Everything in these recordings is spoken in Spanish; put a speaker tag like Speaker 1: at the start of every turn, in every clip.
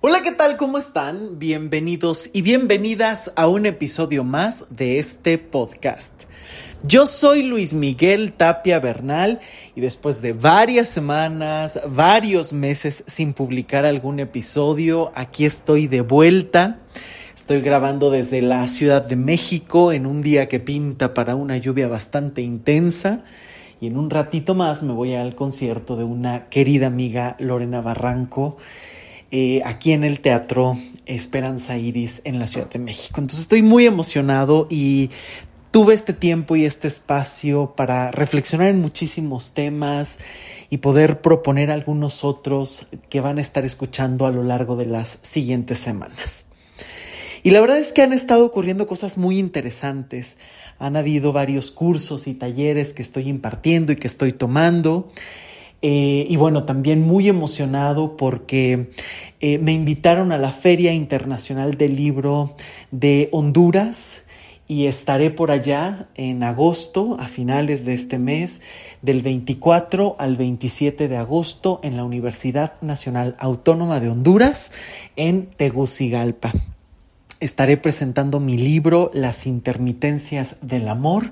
Speaker 1: Hola, ¿qué tal? ¿Cómo están? Bienvenidos y bienvenidas a un episodio más de este podcast. Yo soy Luis Miguel Tapia Bernal y después de varias semanas, varios meses sin publicar algún episodio, aquí estoy de vuelta. Estoy grabando desde la Ciudad de México en un día que pinta para una lluvia bastante intensa y en un ratito más me voy al concierto de una querida amiga Lorena Barranco eh, aquí en el Teatro Esperanza Iris en la Ciudad de México. Entonces estoy muy emocionado y tuve este tiempo y este espacio para reflexionar en muchísimos temas y poder proponer algunos otros que van a estar escuchando a lo largo de las siguientes semanas. Y la verdad es que han estado ocurriendo cosas muy interesantes. Han habido varios cursos y talleres que estoy impartiendo y que estoy tomando. Eh, y bueno, también muy emocionado porque eh, me invitaron a la Feria Internacional del Libro de Honduras y estaré por allá en agosto, a finales de este mes, del 24 al 27 de agosto en la Universidad Nacional Autónoma de Honduras en Tegucigalpa estaré presentando mi libro Las intermitencias del amor.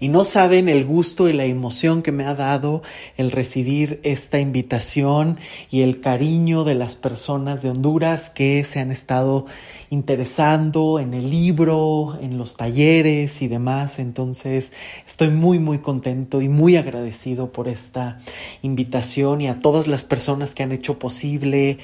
Speaker 1: Y no saben el gusto y la emoción que me ha dado el recibir esta invitación y el cariño de las personas de Honduras que se han estado interesando en el libro, en los talleres y demás. Entonces estoy muy, muy contento y muy agradecido por esta invitación y a todas las personas que han hecho posible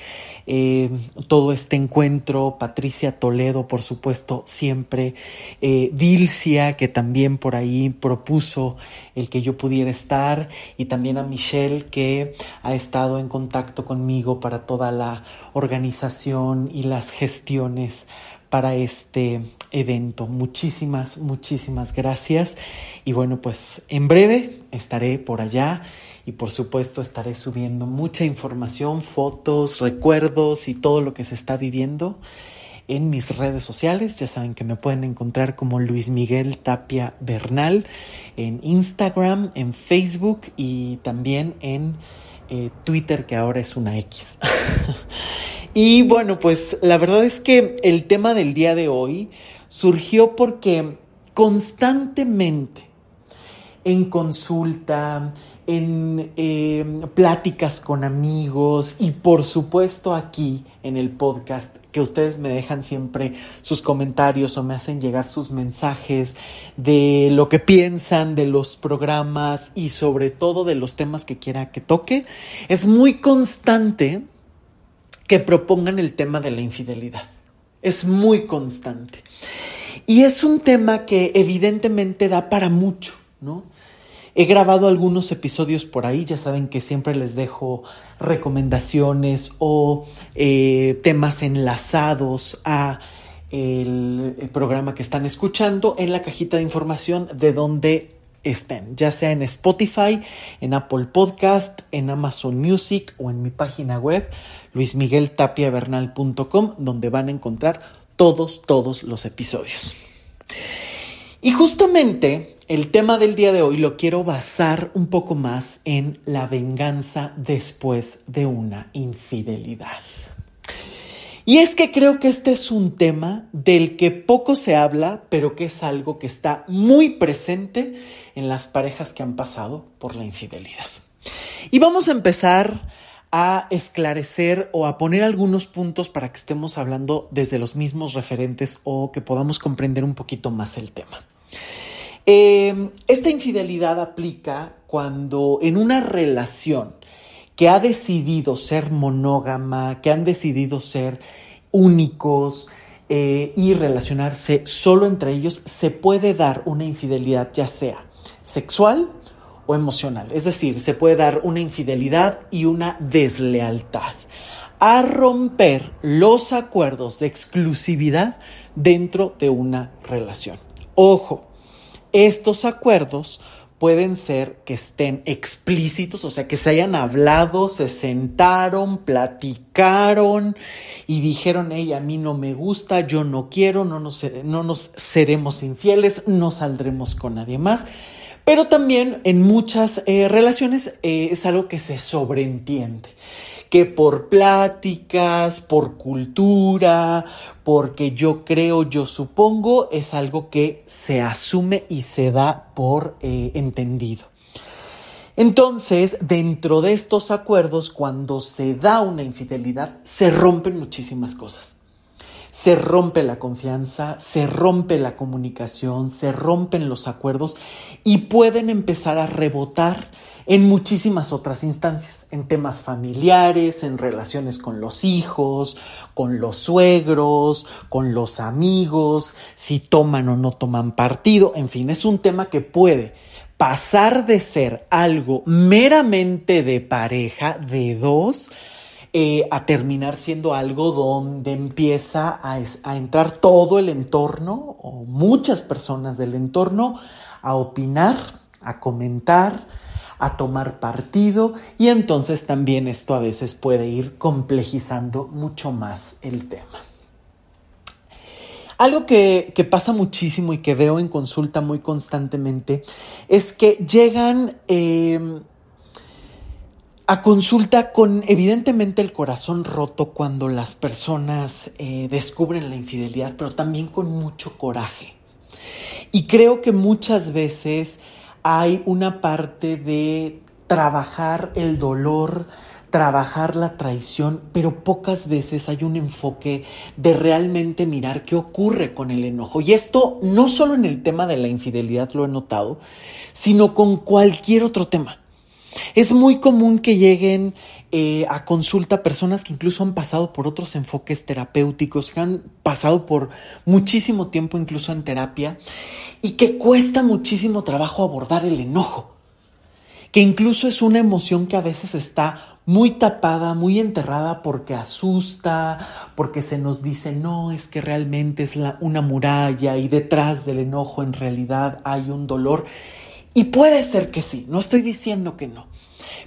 Speaker 1: eh, todo este encuentro. Patricia Toledo, por supuesto, siempre. Eh, Dilcia, que también por ahí propuso el que yo pudiera estar. Y también a Michelle, que ha estado en contacto conmigo para toda la organización y las gestiones para este evento. Muchísimas, muchísimas gracias. Y bueno, pues en breve estaré por allá y por supuesto estaré subiendo mucha información, fotos, recuerdos y todo lo que se está viviendo en mis redes sociales. Ya saben que me pueden encontrar como Luis Miguel Tapia Bernal en Instagram, en Facebook y también en eh, Twitter, que ahora es una X. y bueno, pues la verdad es que el tema del día de hoy surgió porque constantemente en consulta, en em, pláticas con amigos y por supuesto aquí en el podcast que ustedes me dejan siempre sus comentarios o me hacen llegar sus mensajes de lo que piensan de los programas y sobre todo de los temas que quiera que toque. Es muy constante que propongan el tema de la infidelidad. Es muy constante. Y es un tema que evidentemente da para mucho, ¿no? He grabado algunos episodios por ahí, ya saben que siempre les dejo recomendaciones o eh, temas enlazados a el, programa que están escuchando en la cajita de información de donde estén, ya sea en Spotify, en Apple Podcast, en Amazon Music o en mi página web luismigueltapiavernal.com donde van a encontrar todos, todos los episodios. Y justamente el tema del día de hoy lo quiero basar un poco más en la venganza después de una infidelidad. Y es que creo que este es un tema del que poco se habla, pero que es algo que está muy presente en las parejas que han pasado por la infidelidad. Y vamos a empezar a esclarecer o a poner algunos puntos para que estemos hablando desde los mismos referentes o que podamos comprender un poquito más el tema. Em, esta infidelidad aplica cuando en una relación que ha decidido ser monógama, que han decidido ser únicos eh, y relacionarse solo entre ellos, se puede dar una infidelidad ya sea sexual o emocional. Es decir, se puede dar una infidelidad y una deslealtad a romper los acuerdos de exclusividad dentro de una relación. Ojo, estos acuerdos pueden ser que estén explícitos, o sea, que se hayan hablado, se sentaron, platicaron y dijeron, hey, a mí no me gusta, yo no quiero, no nos, no nos seremos infieles, no saldremos con nadie más. Pero también en muchas eh, relaciones eh, es algo que se sobreentiende que por pláticas, por cultura, porque yo creo, yo supongo, es algo que se asume y se da por eh, entendido. Entonces, dentro de estos acuerdos, cuando se da una infidelidad, se rompen muchísimas cosas. Se rompe la confianza, se rompe la comunicación, se rompen los acuerdos y pueden empezar a rebotar en muchísimas otras instancias, en temas familiares, en relaciones con los hijos, con los suegros, con los amigos, si toman o no toman partido, en fin, es un tema que puede pasar de ser algo meramente de pareja, de dos, eh, a terminar siendo algo donde empieza a, entrar todo el entorno o muchas personas del entorno a opinar, a comentar, a tomar partido y entonces también esto a veces puede ir complejizando mucho más el tema. Algo que, pasa muchísimo y que veo en consulta muy constantemente es que llegan eh, a consulta con evidentemente el corazón roto cuando las personas eh, descubren la infidelidad, pero también con mucho coraje. Y creo que muchas veces hay una parte de trabajar el dolor, trabajar la traición, pero pocas veces hay un enfoque de realmente mirar qué ocurre con el enojo. Y esto no solo en el tema de la infidelidad lo he notado, sino con cualquier otro tema. Es muy común que lleguen eh, a consulta personas que incluso han pasado por otros enfoques terapéuticos, que han pasado por muchísimo tiempo incluso en terapia y que cuesta muchísimo trabajo abordar el enojo, que incluso es una emoción que a veces está muy tapada, muy enterrada porque asusta, porque se nos dice, no, es que realmente es una muralla y detrás del enojo en realidad hay un dolor. Y puede ser que sí, no estoy diciendo que no.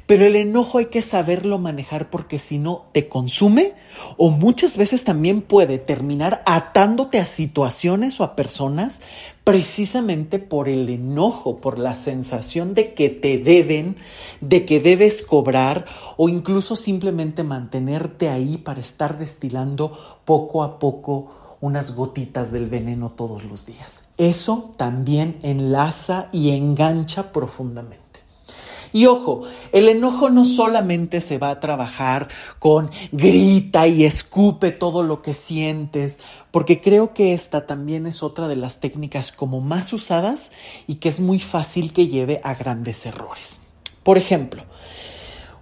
Speaker 1: Pero el enojo hay que saberlo manejar porque si no te consume o muchas veces también puede terminar atándote a situaciones o a personas precisamente por el enojo, por la sensación de que te deben, de que debes cobrar o incluso simplemente mantenerte ahí para estar destilando poco a poco unas gotitas del veneno todos los días. Eso también enlaza y engancha profundamente. Y ojo, el enojo no solamente se va a trabajar con grita y escupe todo lo que sientes, porque creo que esta también es otra de las técnicas como más usadas y que es muy fácil que lleve a grandes errores. Por ejemplo,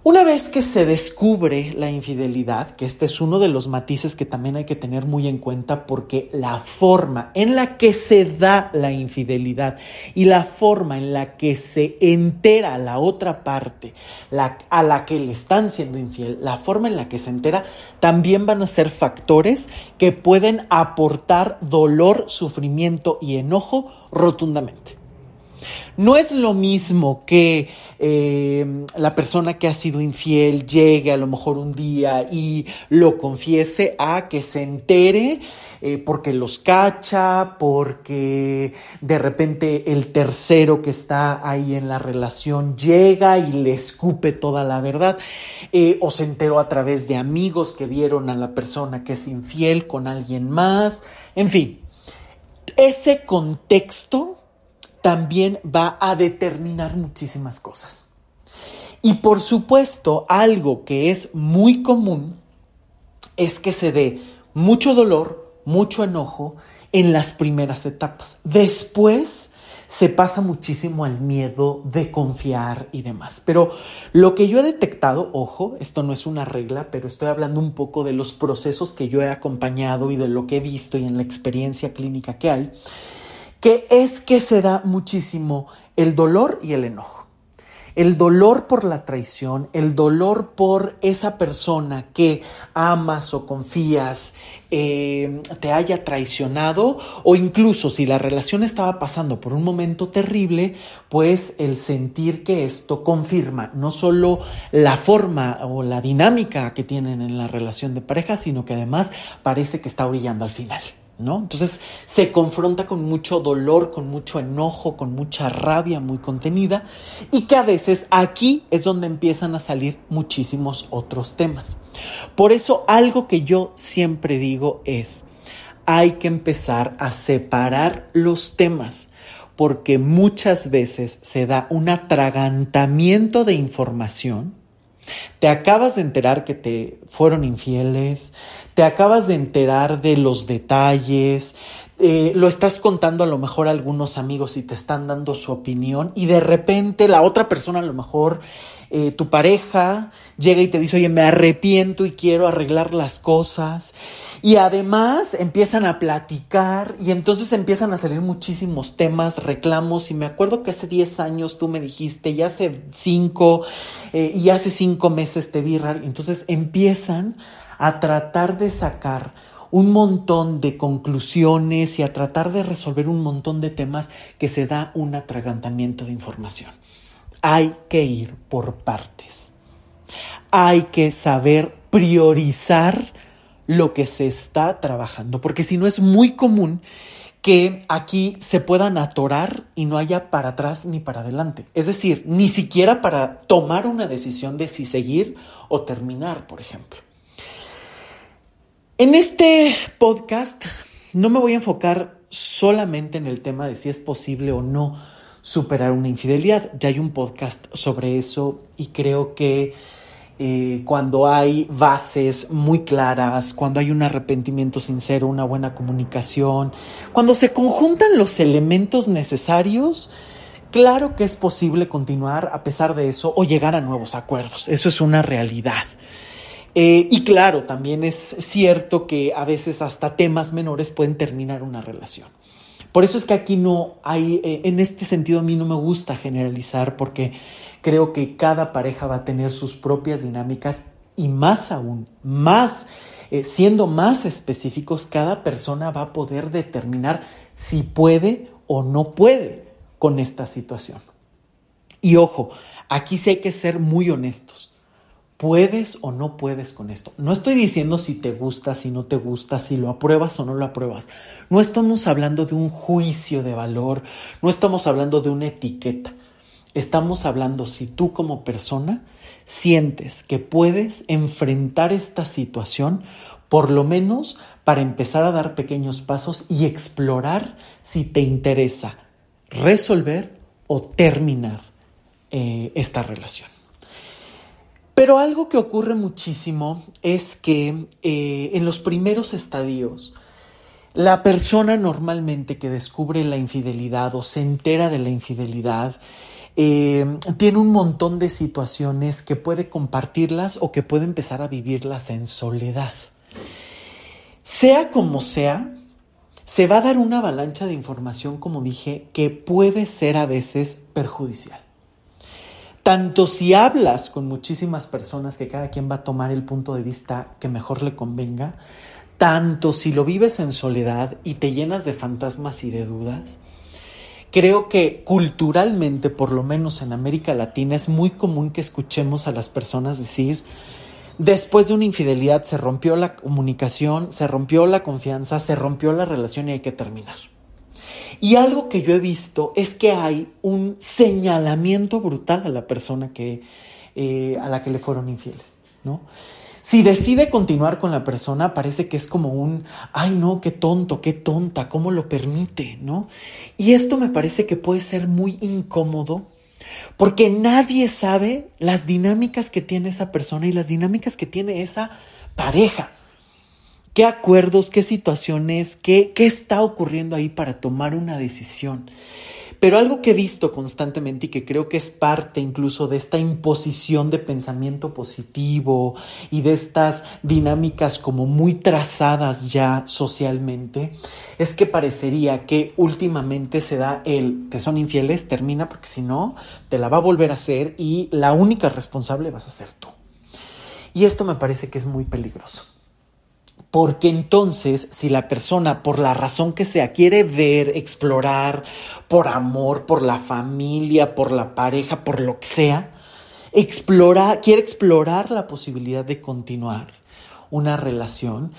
Speaker 1: una vez que se descubre la infidelidad, que este es uno de los matices que también hay que tener muy en cuenta porque la forma en la que se da la infidelidad y la forma en la que se entera la otra parte a la que le están siendo infiel, la forma en la que se entera, también van a ser factores que pueden aportar dolor, sufrimiento y enojo rotundamente. No es lo mismo que eh, la persona que ha sido infiel llegue a lo mejor un día y lo confiese a que se entere eh, porque los cacha, porque de repente el tercero que está ahí en la relación llega y le escupe toda la verdad, eh, o se enteró a través de amigos que vieron a la persona que es infiel con alguien más, en fin, ese contexto también va a determinar muchísimas cosas. Y por supuesto, algo que es muy común es que se dé mucho dolor, mucho enojo en las primeras etapas. Después se pasa muchísimo al miedo de confiar y demás. Pero lo que yo he detectado, ojo, esto no es una regla, pero estoy hablando un poco de los procesos que yo he acompañado y de lo que he visto y en la experiencia clínica que hay, que es que se da muchísimo el dolor y el enojo. El dolor por la traición, el dolor por esa persona que amas o confías, eh, te haya traicionado o incluso si la relación estaba pasando por un momento terrible, pues el sentir que esto confirma no solo la forma o la dinámica que tienen en la relación de pareja, sino que además parece que está orillando al final ¿no? Entonces se confronta con mucho dolor, con mucho enojo, con mucha rabia muy contenida y que a veces aquí es donde empiezan a salir muchísimos otros temas. Por eso algo que yo siempre digo es, hay que empezar a separar los temas porque muchas veces se da un atragantamiento de información te acabas de enterar que te fueron infieles, te acabas de enterar de los detalles, eh, lo estás contando a lo mejor a algunos amigos y te están dando su opinión y de repente la otra persona a lo mejor eh, tu pareja llega y te dice, oye, me arrepiento y quiero arreglar las cosas. Y además empiezan a platicar y entonces empiezan a salir muchísimos temas, reclamos. Y me acuerdo que hace 10 años tú me dijiste, y hace 5, eh, y hace 5 meses te vi raro. Entonces empiezan a tratar de sacar un montón de conclusiones y a tratar de resolver un montón de temas que se da un atragantamiento de información. Hay que ir por partes. Hay que saber priorizar lo que se está trabajando, porque si no es muy común que aquí se puedan atorar y no haya para atrás ni para adelante. Es decir, ni siquiera para tomar una decisión de si seguir o terminar, por ejemplo. En este podcast no me voy a enfocar solamente en el tema de si es posible o no superar una infidelidad. Ya hay un podcast sobre eso y creo que eh, cuando hay bases muy claras, cuando hay un arrepentimiento sincero, una buena comunicación, cuando se conjuntan los elementos necesarios, claro que es posible continuar a pesar de eso o llegar a nuevos acuerdos. Eso es una realidad. Eh, y claro, también es cierto que a veces hasta temas menores pueden terminar una relación. Por eso es que aquí no hay, eh, en este sentido a mí no me gusta generalizar porque creo que cada pareja va a tener sus propias dinámicas y más aún, más, eh, siendo más específicos, cada persona va a poder determinar si puede o no puede con esta situación. Y ojo, aquí sí hay que ser muy honestos puedes o no puedes con esto. No estoy diciendo si te gusta, si no te gusta, si lo apruebas o no lo apruebas. No estamos hablando de un juicio de valor, no estamos hablando de una etiqueta. Estamos hablando si tú como persona sientes que puedes enfrentar esta situación, por lo menos para empezar a dar pequeños pasos y explorar si te interesa resolver o terminar eh, esta relación. Pero algo que ocurre muchísimo es que eh, en los primeros estadios, la persona normalmente que descubre la infidelidad o se entera de la infidelidad, eh, tiene un montón de situaciones que puede compartirlas o que puede empezar a vivirlas en soledad. Sea como sea, se va a dar una avalancha de información, como dije, que puede ser a veces perjudicial tanto si hablas con muchísimas personas que cada quien va a tomar el punto de vista que mejor le convenga, tanto si lo vives en soledad y te llenas de fantasmas y de dudas, creo que culturalmente, por lo menos en América Latina, es muy común que escuchemos a las personas decir, después de una infidelidad se rompió la comunicación, se rompió la confianza, se rompió la relación y hay que terminar. Y algo que yo he visto es que hay un señalamiento brutal a la persona que, eh, a la que le fueron infieles, ¿no? Si decide continuar con la persona, parece que es como un, ay no, qué tonto, qué tonta, ¿cómo lo permite? ¿No? Y esto me parece que puede ser muy incómodo porque nadie sabe las dinámicas que tiene esa persona y las dinámicas que tiene esa pareja qué acuerdos, qué situaciones, qué, qué está ocurriendo ahí para tomar una decisión. Pero algo que he visto constantemente y que creo que es parte incluso de esta imposición de pensamiento positivo y de estas dinámicas como muy trazadas ya socialmente, es que parecería que últimamente se da el te son infieles, termina porque si no, te la va a volver a hacer y la única responsable vas a ser tú. Y esto me parece que es muy peligroso. Porque entonces, si la persona, por la razón que sea, quiere ver, explorar, por amor, por la familia, por la pareja, por lo que sea, explora, quiere explorar la posibilidad de continuar una relación,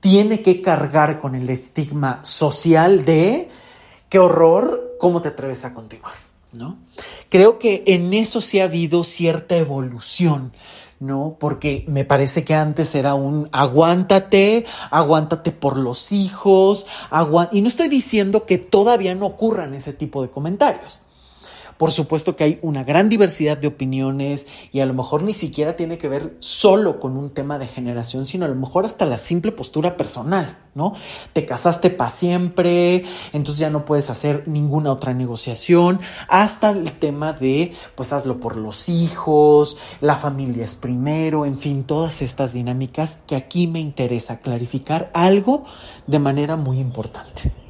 Speaker 1: tiene que cargar con el estigma social de qué horror, ¿cómo te atreves a continuar? ¿No? Creo que en eso sí ha habido cierta evolución. ¿No? Porque me parece que antes era un aguántate, aguántate por los hijos, y no estoy diciendo que todavía no ocurran ese tipo de comentarios. Por supuesto que hay una gran diversidad de opiniones y a lo mejor ni siquiera tiene que ver solo con un tema de generación, sino a lo mejor hasta la simple postura personal, ¿no? Te casaste para siempre, entonces ya no puedes hacer ninguna otra negociación, hasta el tema de, pues hazlo por los hijos, la familia es primero, en fin, todas estas dinámicas que aquí me interesa clarificar algo de manera muy importante.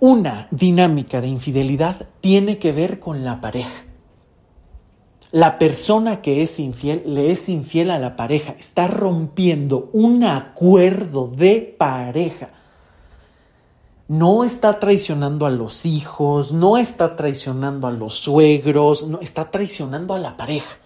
Speaker 1: Una dinámica de infidelidad tiene que ver con la pareja. La persona que es infiel le es infiel a la pareja, está rompiendo un acuerdo de pareja. No está traicionando a los hijos, no está traicionando a los suegros, no está traicionando a la pareja.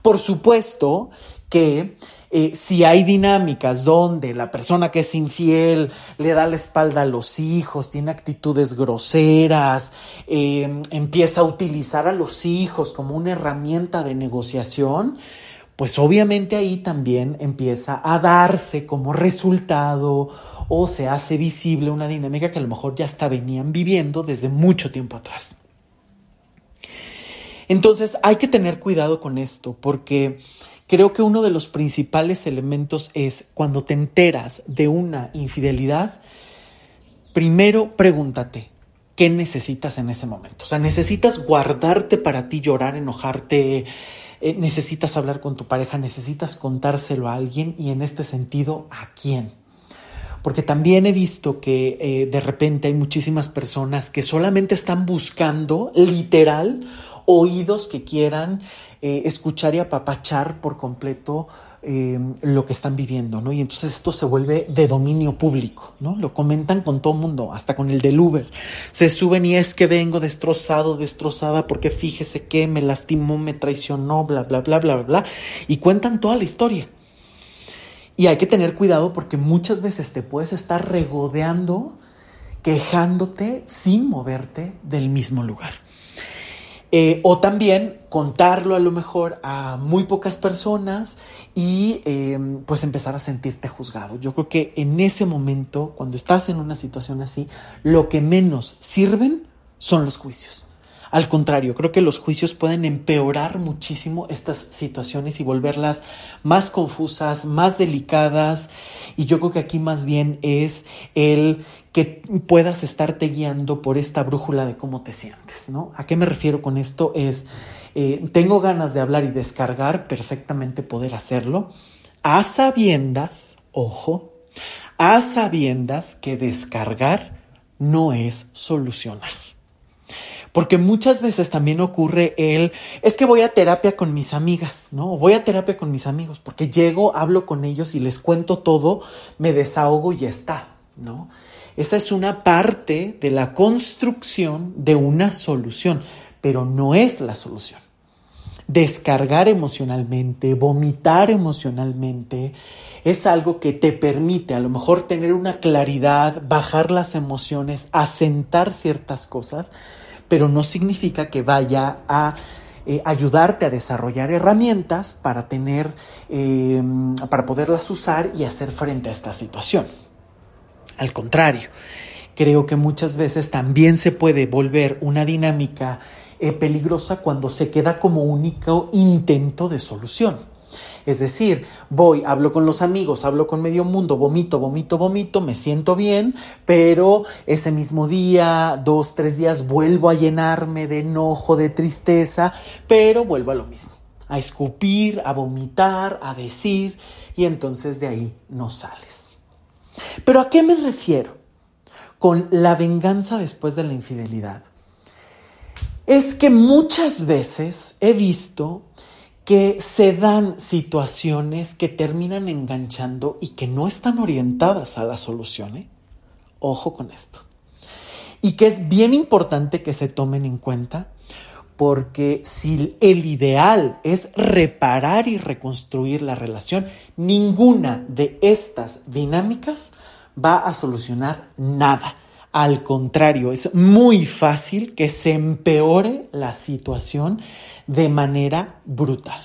Speaker 1: Por supuesto que eh, si hay dinámicas donde la persona que es infiel le da la espalda a los hijos, tiene actitudes groseras, em, empieza a utilizar a los hijos como una herramienta de negociación, pues obviamente ahí también empieza a darse como resultado o se hace visible una dinámica que a lo mejor ya hasta venían viviendo desde mucho tiempo atrás. Entonces hay que tener cuidado con esto porque Creo que uno de los principales elementos es cuando te enteras de una infidelidad, primero pregúntate, ¿qué necesitas en ese momento? O sea, necesitas guardarte para ti, llorar, enojarte, eh, necesitas hablar con tu pareja, necesitas contárselo a alguien y en este sentido, ¿a quién? Porque también he visto que eh, de repente hay muchísimas personas que solamente están buscando literal oídos que quieran eh, escuchar y apapachar por completo em, lo que están viviendo, ¿no? Y entonces esto se vuelve de dominio público, ¿no? Lo comentan con todo mundo, hasta con el del Uber. Se suben y es que vengo destrozado, destrozada, porque fíjese que me lastimó, me traicionó, bla, bla, bla, bla, bla, y cuentan toda la historia. Y hay que tener cuidado porque muchas veces te puedes estar regodeando, quejándote sin moverte del mismo lugar. Eh, o también contarlo a lo mejor a muy pocas personas y em, pues empezar a sentirte juzgado. Yo creo que en ese momento, cuando estás en una situación así, lo que menos sirven son los juicios. Al contrario, creo que los juicios pueden empeorar muchísimo estas situaciones y volverlas más confusas, más delicadas. Y yo creo que aquí más bien es el que puedas estarte guiando por esta brújula de cómo te sientes, ¿no? ¿A qué me refiero con esto? Es, eh, tengo ganas de hablar y descargar, perfectamente poder hacerlo, a sabiendas, ojo, a sabiendas que descargar no es solucionar. Porque muchas veces también ocurre el, es que voy a terapia con mis amigas, ¿no? Voy a terapia con mis amigos, porque llego, hablo con ellos y les cuento todo, me desahogo y está, ¿no? Esa es una parte de la construcción de una solución, pero no es la solución. Descargar emocionalmente, vomitar emocionalmente, es algo que te permite a lo mejor tener una claridad, bajar las emociones, asentar ciertas cosas, pero no significa que vaya a eh, ayudarte a desarrollar herramientas para tener, eh, para poderlas usar y hacer frente a esta situación. Al contrario, creo que muchas veces también se puede volver una dinámica eh, peligrosa cuando se queda como único intento de solución. Es decir, voy, hablo con los amigos, hablo con medio mundo, vomito, vomito, vomito, me siento bien, pero ese mismo día, dos, tres días, vuelvo a llenarme de enojo, de tristeza, pero vuelvo a lo mismo, a escupir, a vomitar, a decir, y entonces de ahí no sales. Pero ¿a qué me refiero con la venganza después de la infidelidad? Es que muchas veces he visto que se dan situaciones que terminan enganchando y que no están orientadas a la solución. ¿eh? Ojo con esto. Y que es bien importante que se tomen en cuenta porque si el ideal es reparar y reconstruir la relación, ninguna de estas dinámicas va a solucionar nada. Al contrario, es muy fácil que se empeore la situación de manera brutal.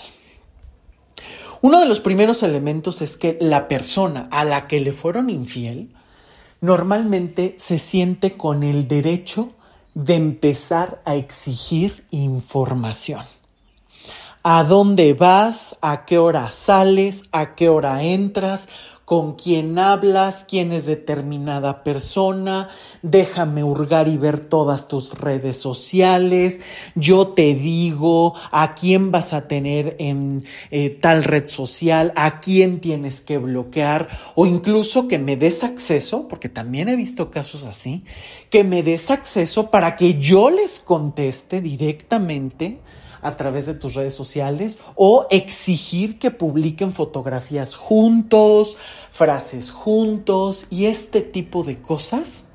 Speaker 1: Uno de los primeros elementos es que la persona a la que le fueron infiel normalmente se siente con el derecho de empezar a exigir información. ¿A dónde vas? ¿A qué hora sales? ¿A qué hora entras? Con quién hablas, quién es determinada persona, déjame hurgar y ver todas tus redes sociales, yo te digo a quién vas a tener en eh, tal red social, a quién tienes que bloquear o incluso que me des acceso, porque también he visto casos así, que me des acceso para que yo les conteste directamente a través de tus redes sociales o exigir que publiquen fotografías juntos, frases juntos y este tipo de cosas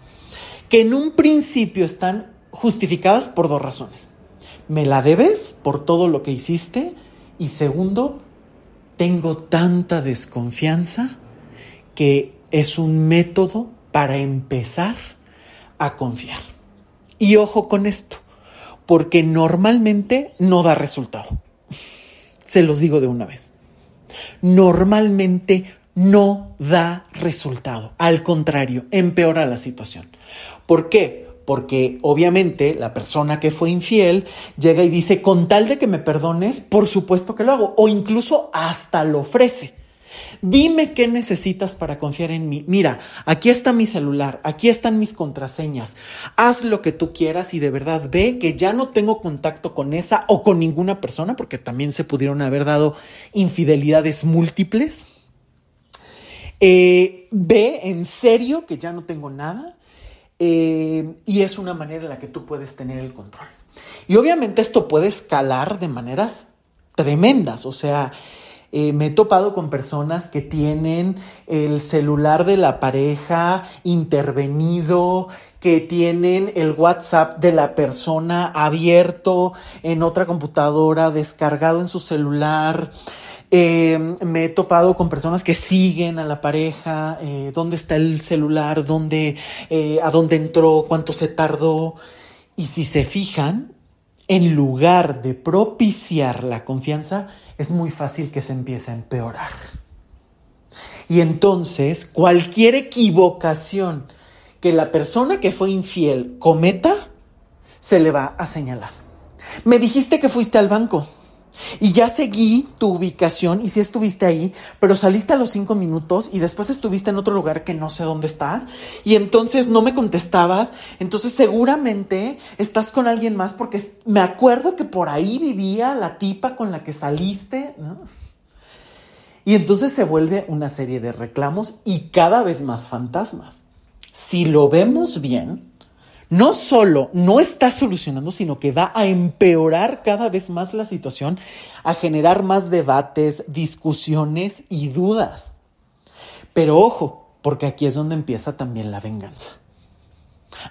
Speaker 1: que en un principio están justificadas por dos razones. Me la debes por todo lo que hiciste y segundo, tengo tanta desconfianza que es un método para empezar a confiar. Y ojo con esto, porque normalmente no da resultado. Se los digo de una vez. Normalmente no da resultado. Al contrario, empeora la situación. ¿Por qué? Porque obviamente la persona que fue infiel llega y dice, con tal de que me perdones, por supuesto que lo hago. O incluso hasta lo ofrece. Dime qué necesitas para confiar en mí. Mira, aquí está mi celular, aquí están mis contraseñas. Haz lo que tú quieras y de verdad ve que ya no tengo contacto con esa o con ninguna persona, porque también se pudieron haber dado infidelidades múltiples. Eh, ve en serio que ya no tengo nada. Eh, y es una manera en la que tú puedes tener el control. Y obviamente esto puede escalar de maneras tremendas, o sea, eh, me he topado con personas que tienen el celular de la pareja intervenido, que tienen el WhatsApp de la persona abierto en otra computadora, descargado en su celular. Eh, me he topado con personas que siguen a la pareja, eh, dónde está el celular, dónde, a dónde entró, cuánto se tardó. Y si se fijan, en lugar de propiciar la confianza, es muy fácil que se empiece a empeorar. Y entonces cualquier equivocación que la persona que fue infiel cometa, se le va a señalar. Me dijiste que fuiste al banco. Y ya seguí tu ubicación y sí estuviste ahí, pero saliste a los cinco minutos y después estuviste en otro lugar que no sé dónde está y entonces no me contestabas, entonces seguramente estás con alguien más porque me acuerdo que por ahí vivía la tipa con la que saliste. Y entonces se vuelve una serie de reclamos y cada vez más fantasmas. Si lo vemos bien, no solo no está solucionando, sino que va a empeorar cada vez más la situación, a generar más debates, discusiones y dudas. Pero ojo, porque aquí es donde empieza también la venganza.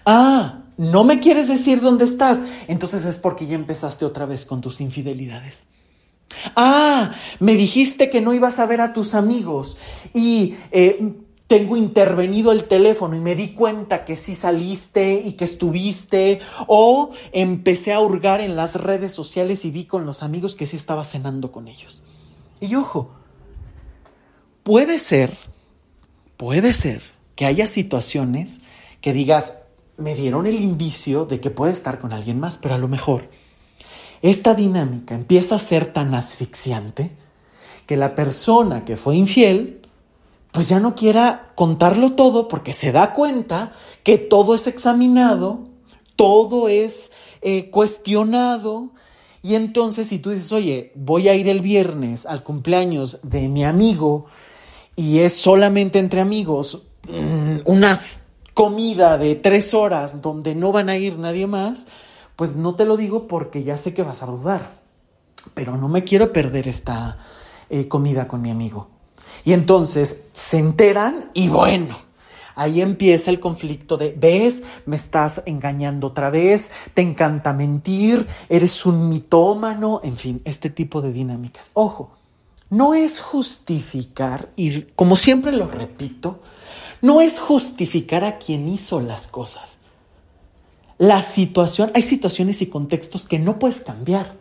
Speaker 1: Ah, no me quieres decir dónde estás, entonces es porque ya empezaste otra vez con tus infidelidades. Ah, me dijiste que no ibas a ver a tus amigos y eh, tengo intervenido el teléfono y me di cuenta que sí saliste y que estuviste, o empecé a hurgar en las redes sociales y vi con los amigos que sí estaba cenando con ellos. Y ojo, puede ser, puede ser que haya situaciones que digas, me dieron el indicio de que puede estar con alguien más, pero a lo mejor esta dinámica empieza a ser tan asfixiante que la persona que fue infiel pues ya no quiera contarlo todo porque se da cuenta que todo es examinado, todo es eh, cuestionado. Y entonces si tú dices, oye, voy a ir el viernes al cumpleaños de mi amigo y es solamente entre amigos, mm, una comida de tres horas donde no van a ir nadie más, pues no te lo digo porque ya sé que vas a dudar, pero no me quiero perder esta eh, comida con mi amigo. Y entonces se enteran y bueno, ahí empieza el conflicto de, ves, me estás engañando otra vez, te encanta mentir, eres un mitómano, en fin, este tipo de dinámicas. Ojo, no es justificar, y como siempre lo repito, no es justificar a quien hizo las cosas. La situación, hay situaciones y contextos que no puedes cambiar,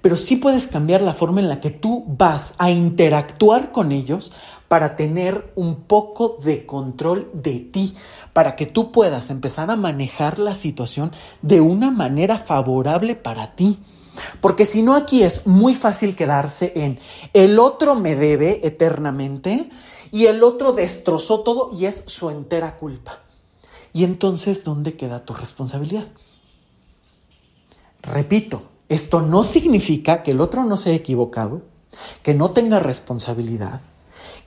Speaker 1: pero sí puedes cambiar la forma en la que tú vas a interactuar con ellos para tener un poco de control de ti, para que tú puedas empezar a manejar la situación de una manera favorable para ti. Porque si no aquí es muy fácil quedarse en el otro me debe eternamente y el otro destrozó todo y es su entera culpa. Y entonces, ¿dónde queda tu responsabilidad? Repito, esto no significa que el otro no se haya equivocado, que no tenga responsabilidad,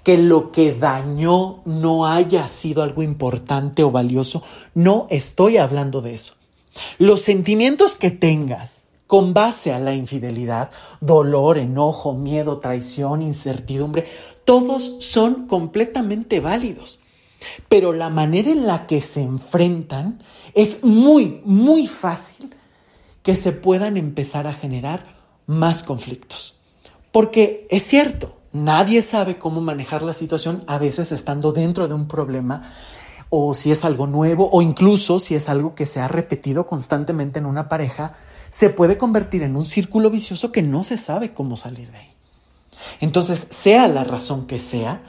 Speaker 1: que lo que dañó no haya sido algo importante o valioso. No estoy hablando de eso. Los sentimientos que tengas con base a la infidelidad, dolor, enojo, miedo, traición, incertidumbre, todos son completamente válidos. Pero la manera en la que se enfrentan es muy, muy fácil que se puedan empezar a generar más conflictos. Porque es cierto, nadie sabe cómo manejar la situación a veces estando dentro de un problema o si es algo nuevo o incluso si es algo que se ha repetido constantemente en una pareja se puede convertir en un círculo vicioso que no se sabe cómo salir de ahí. Entonces, sea la razón que sea,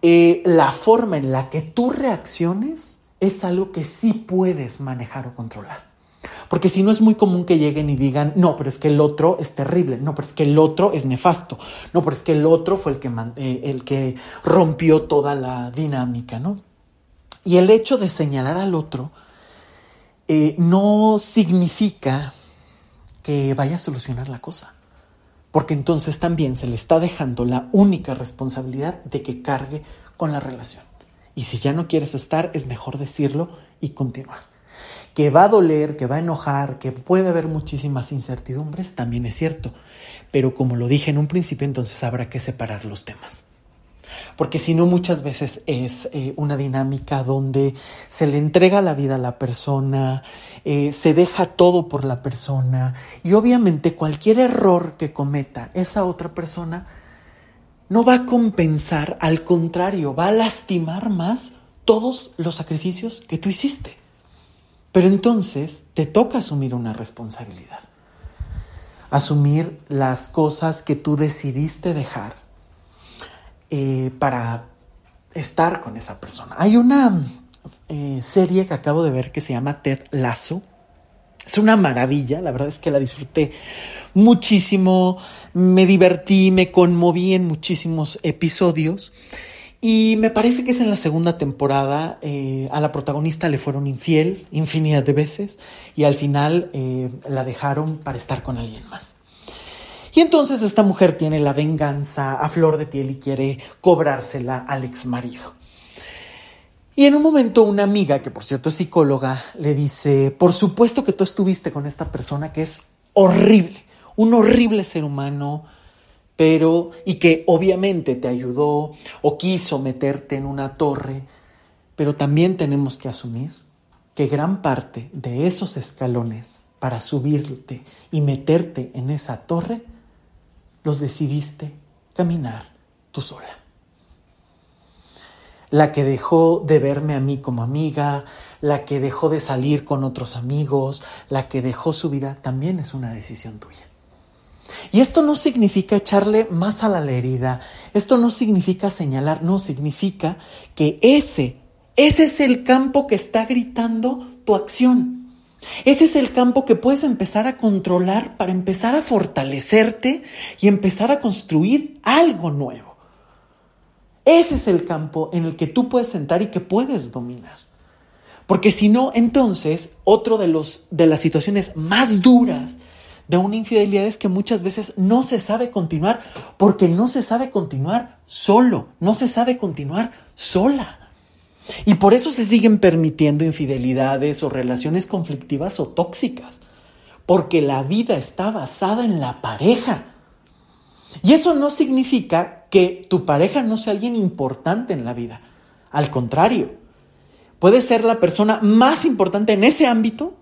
Speaker 1: eh, la forma en la que tú reacciones es algo que sí puedes manejar o controlar. Porque si no es muy común que lleguen y digan, no, pero es que el otro es terrible, no, pero es que el otro es nefasto, no, pero es que el otro fue el que, eh, el que rompió toda la dinámica, ¿no? Y el hecho de señalar al otro eh, no significa que vaya a solucionar la cosa. Porque entonces también se le está dejando la única responsabilidad de que cargue con la relación. Y si ya no quieres estar, es mejor decirlo y continuar. Que va a doler, que va a enojar, que puede haber muchísimas incertidumbres, también es cierto. Pero como lo dije en un principio, entonces habrá que separar los temas porque si no muchas veces es eh, una dinámica donde se le entrega la vida a la persona, eh, se deja todo por la persona y obviamente cualquier error que cometa esa otra persona no va a compensar, al contrario, va a lastimar más todos los sacrificios que tú hiciste. Pero entonces te toca asumir una responsabilidad, asumir las cosas que tú decidiste dejar eh, para estar con esa persona. Hay una eh, serie que acabo de ver que se llama Ted Lasso. Es una maravilla, la verdad es que la disfruté muchísimo, me divertí, me conmoví en muchísimos episodios. Y me parece que es en la segunda temporada, eh, a la protagonista le fueron infiel infinidad de veces y al final la dejaron para estar con alguien más. Y entonces esta mujer tiene la venganza a flor de piel y quiere cobrársela al ex marido. Y en un momento una amiga, que por cierto es psicóloga, le dice, por supuesto que tú estuviste con esta persona que es horrible, un horrible ser humano, pero y que obviamente te ayudó o quiso meterte en una torre, pero también tenemos que asumir que gran parte de esos escalones para subirte y meterte en esa torre los decidiste caminar tú sola. La que dejó de verme a mí como amiga, la que dejó de salir con otros amigos, la que dejó su vida, también es una decisión tuya. Y esto no significa echarle más a la herida, esto no significa señalar, no, significa que ese, ese es el campo que está gritando tu acción. Ese es el campo que puedes empezar a controlar para empezar a fortalecerte y empezar a construir algo nuevo. Ese es el campo en el que tú puedes sentar y que puedes dominar. Porque si no, entonces, otro de, los, de las situaciones más duras de una infidelidad es que muchas veces no se sabe continuar porque no se sabe continuar solo, no se sabe continuar sola. Y por eso se siguen permitiendo infidelidades o relaciones conflictivas o tóxicas, porque la vida está basada en la pareja. Y eso no significa que tu pareja no sea alguien importante en la vida. Al contrario, puede ser la persona más importante en ese ámbito,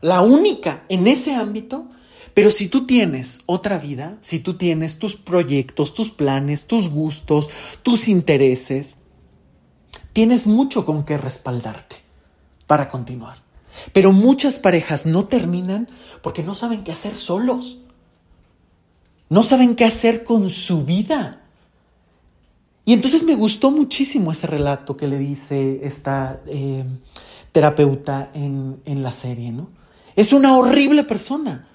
Speaker 1: la única en ese ámbito, pero si tú tienes otra vida, si tú tienes tus proyectos, tus planes, tus gustos, tus intereses, tienes mucho con qué respaldarte para continuar. Pero muchas parejas no terminan porque no saben qué hacer solos. No saben qué hacer con su vida. Y entonces me gustó muchísimo ese relato que le dice esta eh, terapeuta en, en la serie, ¿no? Es una horrible persona,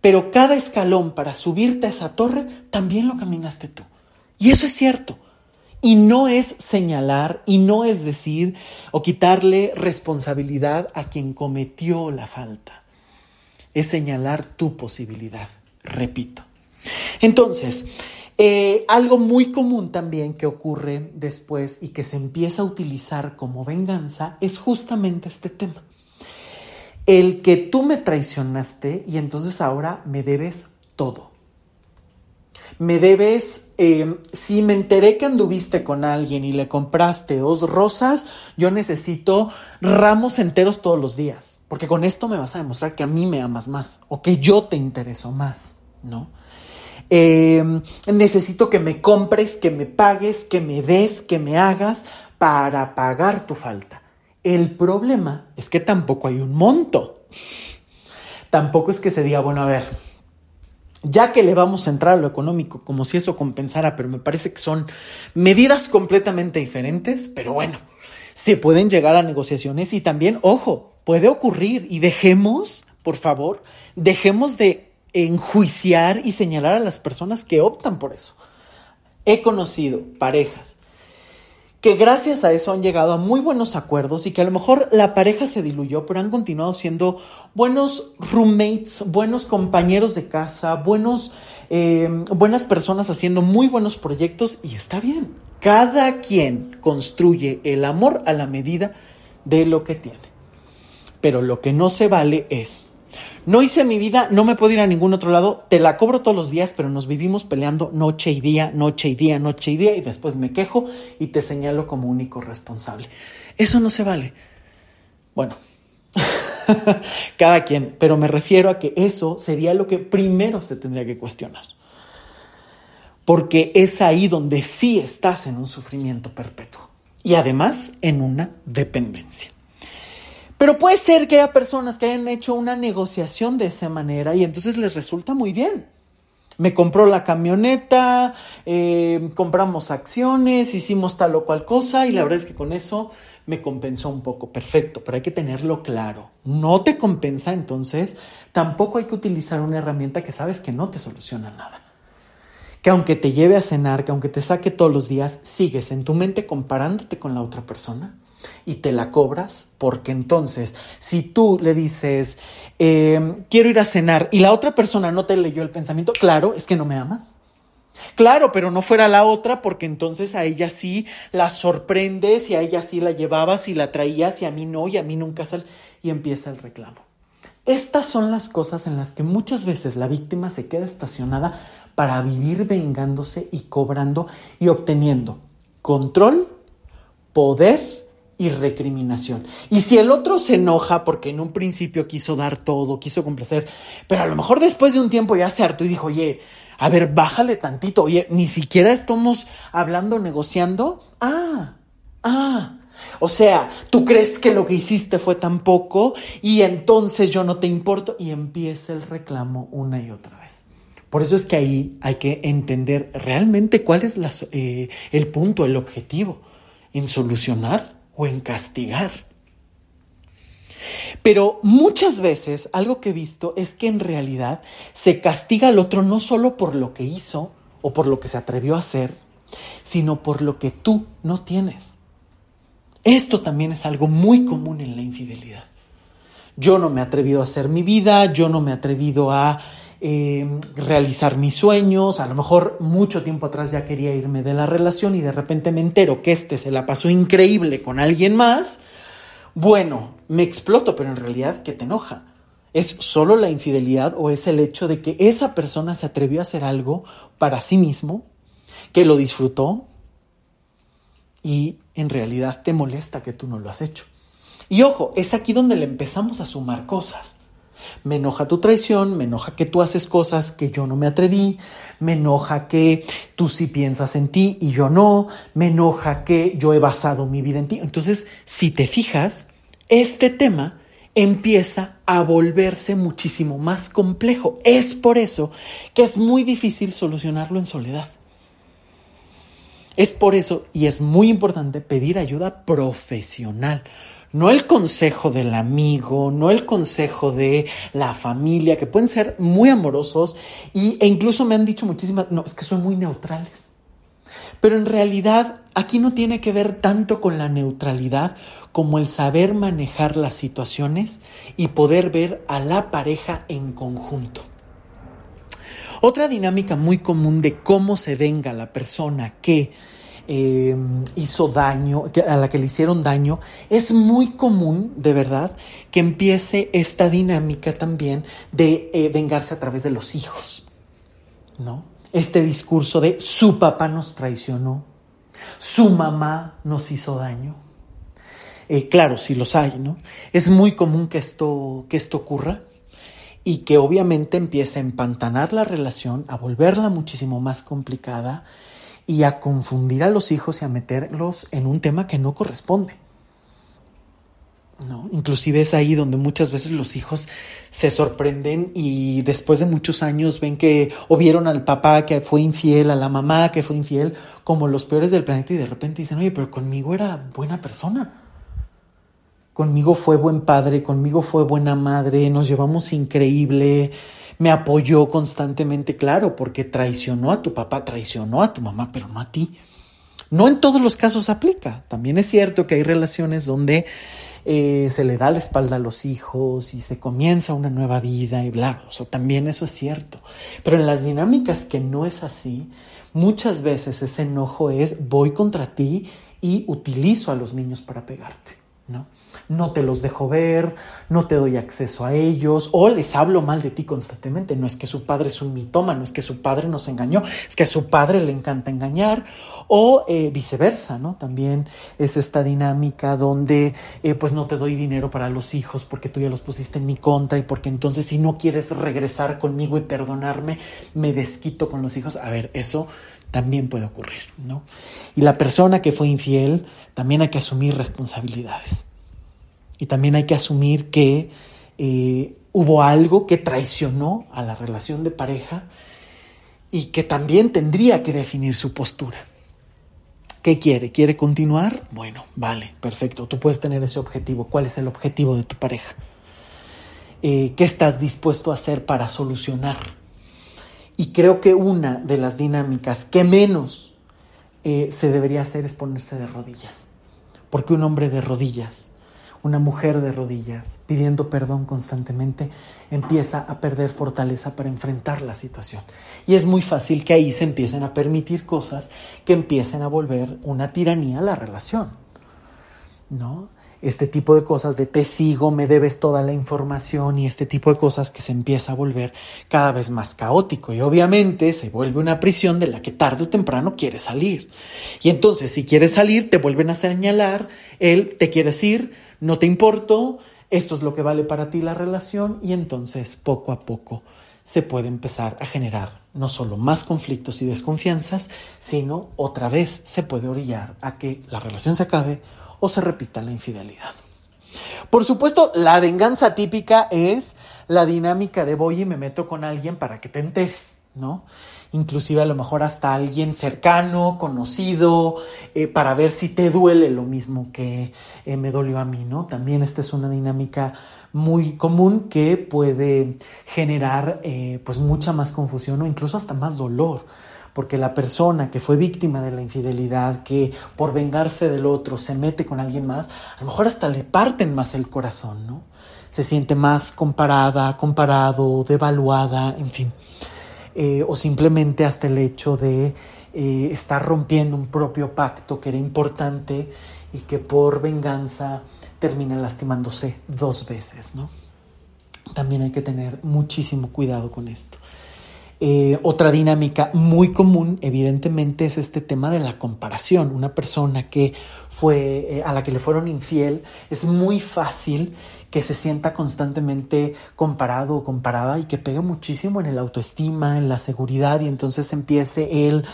Speaker 1: pero cada escalón para subirte a esa torre también lo caminaste tú. Y eso es cierto. Y no es señalar y no es decir o quitarle responsabilidad a quien cometió la falta. Es señalar tu posibilidad, repito. Entonces, eh, algo muy común también que ocurre después y que se empieza a utilizar como venganza es justamente este tema el que tú me traicionaste y entonces ahora me debes todo. Me debes, eh, si me enteré que anduviste con alguien y le compraste dos rosas, yo necesito ramos enteros todos los días, porque con esto me vas a demostrar que a mí me amas más o que yo te intereso más, ¿no? Eh, necesito que me compres, que me pagues, que me des, que me hagas para pagar tu falta. El problema es que tampoco hay un monto. Tampoco es que se diga, bueno, a ver, ya que le vamos a entrar a lo económico, como si eso compensara, pero me parece que son medidas completamente diferentes, pero bueno, se pueden llegar a negociaciones y también, ojo, puede ocurrir y dejemos, por favor, dejemos de enjuiciar y señalar a las personas que optan por eso. He conocido parejas que gracias a eso han llegado a muy buenos acuerdos y que a lo mejor la pareja se diluyó, pero han continuado siendo buenos roommates, buenos compañeros de casa, buenos, eh, buenas personas haciendo muy buenos proyectos y está bien. Cada quien construye el amor a la medida de lo que tiene. Pero lo que no se vale es no hice mi vida, no me puedo ir a ningún otro lado, te la cobro todos los días, pero nos vivimos peleando noche y día, noche y día, noche y día, y después me quejo y te señalo como único responsable. Eso no se vale. Bueno, cada quien, pero me refiero a que eso sería lo que primero se tendría que cuestionar. Porque es ahí donde sí estás en un sufrimiento perpetuo y además en una dependencia. Pero puede ser que haya personas que hayan hecho una negociación de esa manera y entonces les resulta muy bien. Me compró la camioneta, eh, compramos acciones, hicimos tal o cual cosa y la verdad es que con eso me compensó un poco. Perfecto, pero hay que tenerlo claro. No te compensa, entonces tampoco hay que utilizar una herramienta que sabes que no te soluciona nada. Que aunque te lleve a cenar, que aunque te saque todos los días, sigues en tu mente comparándote con la otra persona y te la cobras, porque entonces, si tú le dices, em, quiero ir a cenar y la otra persona no te leyó el pensamiento, claro, es que no me amas. Claro, pero no fuera la otra porque entonces a ella sí la sorprendes y a ella sí la llevabas y la traías y a mí no y a mí nunca sal y empieza el reclamo. Estas son las cosas en las que muchas veces la víctima se queda estacionada para vivir vengándose y cobrando y obteniendo control, poder y recriminación. Y si el otro se enoja porque en un principio quiso dar todo, quiso complacer, pero a lo mejor después de un tiempo ya se hartó y dijo, oye, a ver, bájale tantito, oye, ni siquiera estamos hablando, negociando. Ah, ah. O sea, tú crees que lo que hiciste fue tan poco y entonces yo no te importo y empieza el reclamo una y otra vez. Por eso es que ahí hay que entender realmente cuál es eh, el punto, el objetivo en solucionar o en castigar. Pero muchas veces algo que he visto es que en realidad se castiga al otro no solo por lo que hizo o por lo que se atrevió a hacer, sino por lo que tú no tienes. Esto también es algo muy común en la infidelidad. Yo no me he atrevido a hacer mi vida, yo no me he atrevido a eh, realizar mis sueños, a lo mejor mucho tiempo atrás ya quería irme de la relación y de repente me entero que este se la pasó increíble con alguien más, bueno, me exploto, pero en realidad, ¿qué te enoja? ¿Es solo la infidelidad o es el hecho de que esa persona se atrevió a hacer algo para sí mismo, que lo disfrutó, y en realidad te molesta que tú no lo has hecho. Y ojo, es aquí donde le empezamos a sumar cosas. Me enoja tu traición, me enoja que tú haces cosas que yo no me atreví, me enoja que tú sí piensas en ti y yo no, me enoja que yo he basado mi vida en ti. Entonces, si te fijas, este tema empieza a volverse muchísimo más complejo. Es por eso que es muy difícil solucionarlo en soledad. Es por eso y es muy importante pedir ayuda profesional. No el consejo del amigo, no el consejo de la familia, que pueden ser muy amorosos y, e incluso me han dicho muchísimas, no, es que son muy neutrales. Pero en realidad aquí no tiene que ver tanto con la neutralidad como el saber manejar las situaciones y poder ver a la pareja en conjunto. Otra dinámica muy común de cómo se venga la persona que eh, hizo daño, a la que le hicieron daño, es muy común, de verdad, que empiece esta dinámica también de eh, vengarse a través de los hijos, ¿no? Este discurso de su papá nos traicionó, su mamá nos hizo daño. Eh, claro, si los hay, ¿no? Es muy común que esto, que esto ocurra y que obviamente empiece a empantanar la relación, a volverla muchísimo más complicada y a confundir a los hijos y a meterlos en un tema que no corresponde. ¿No? Inclusive es ahí donde muchas veces los hijos se sorprenden y después de muchos años ven que o vieron al papá que fue infiel, a la mamá que fue infiel, como los peores del planeta y de repente dicen, oye, pero conmigo era buena persona. Conmigo fue buen padre, conmigo fue buena madre, nos llevamos increíble, me apoyó constantemente, claro, porque traicionó a tu papá, traicionó a tu mamá, pero no a ti. No en todos los casos aplica. También es cierto que hay relaciones donde eh, se le da la espalda a los hijos y se comienza una nueva vida y bla. O sea, también eso es cierto. Pero en las dinámicas que no es así, muchas veces ese enojo es voy contra ti y utilizo a los niños para pegarte, ¿no? No te los dejo ver, no te doy acceso a ellos, o les hablo mal de ti constantemente. No es que su padre es un no es que su padre nos engañó, es que a su padre le encanta engañar, o eh, viceversa, ¿no? También es esta dinámica donde eh, pues no te doy dinero para los hijos porque tú ya los pusiste en mi contra y porque entonces si no quieres regresar conmigo y perdonarme, me desquito con los hijos. A ver, eso también puede ocurrir, ¿no? Y la persona que fue infiel, también hay que asumir responsabilidades. Y también hay que asumir que eh, hubo algo que traicionó a la relación de pareja y que también tendría que definir su postura. ¿Qué quiere? ¿Quiere continuar? Bueno, vale, perfecto. Tú puedes tener ese objetivo. ¿Cuál es el objetivo de tu pareja? Eh, ¿Qué estás dispuesto a hacer para solucionar? Y creo que una de las dinámicas que menos eh, se debería hacer es ponerse de rodillas. Porque un hombre de rodillas una mujer de rodillas, pidiendo perdón constantemente, empieza a perder fortaleza para enfrentar la situación. Y es muy fácil que ahí se empiecen a permitir cosas que empiecen a volver una tiranía a la relación. ¿No? este tipo de cosas de te sigo, me debes toda la información y este tipo de cosas que se empieza a volver cada vez más caótico y obviamente se vuelve una prisión de la que tarde o temprano quieres salir. Y entonces si quieres salir te vuelven a señalar, él te quieres ir, no te importo, esto es lo que vale para ti la relación y entonces poco a poco se puede empezar a generar no solo más conflictos y desconfianzas, sino otra vez se puede orillar a que la relación se acabe o se repita la infidelidad. Por supuesto, la venganza típica es la dinámica de voy y me meto con alguien para que te enteres, ¿no? Inclusive a lo mejor hasta alguien cercano, conocido, eh, para ver si te duele lo mismo que eh, me dolió a mí, ¿no? También esta es una dinámica muy común que puede generar eh, pues mucha más confusión o incluso hasta más dolor porque la persona que fue víctima de la infidelidad, que por vengarse del otro se mete con alguien más, a lo mejor hasta le parten más el corazón, ¿no? Se siente más comparada, comparado, devaluada, en fin. Eh, o simplemente hasta el hecho de eh, estar rompiendo un propio pacto que era importante y que por venganza termina lastimándose dos veces, ¿no? También hay que tener muchísimo cuidado con esto. Eh, otra dinámica muy común, evidentemente, es este tema de la comparación. Una persona que fue eh, a la que le fueron infiel, es muy fácil que se sienta constantemente comparado o comparada y que pegue muchísimo en el autoestima, en la seguridad, y entonces empiece el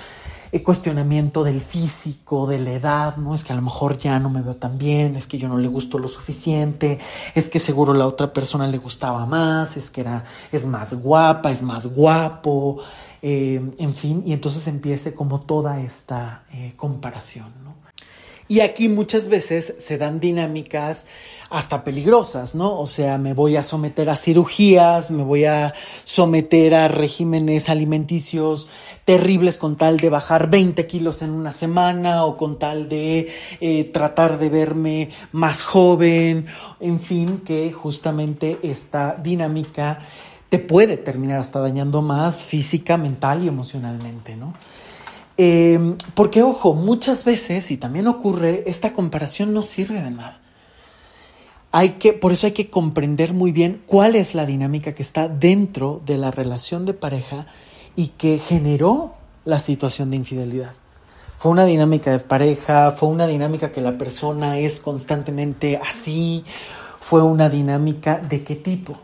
Speaker 1: cuestionamiento del físico, de la edad, ¿no? Es que a lo mejor ya no me veo tan bien, es que yo no le gusto lo suficiente, es que seguro la otra persona le gustaba más, es que era, es más guapa, es más guapo, eh, en fin, y entonces empiece como toda esta eh, comparación, ¿no? Y aquí muchas veces se dan dinámicas hasta peligrosas, ¿no? O sea, me voy a someter a cirugías, me voy a someter a regímenes alimenticios terribles con tal de bajar 20 kilos en una semana o con tal de eh, tratar de verme más joven, en fin, que justamente esta dinámica te puede terminar hasta dañando más física, mental y emocionalmente, ¿no? Eh, porque, ojo, muchas veces, y también ocurre, esta comparación no sirve de nada. Hay que, por eso hay que comprender muy bien cuál es la dinámica que está dentro de la relación de pareja y que generó la situación de infidelidad. Fue una dinámica de pareja, fue una dinámica que la persona es constantemente así, fue una dinámica de qué tipo.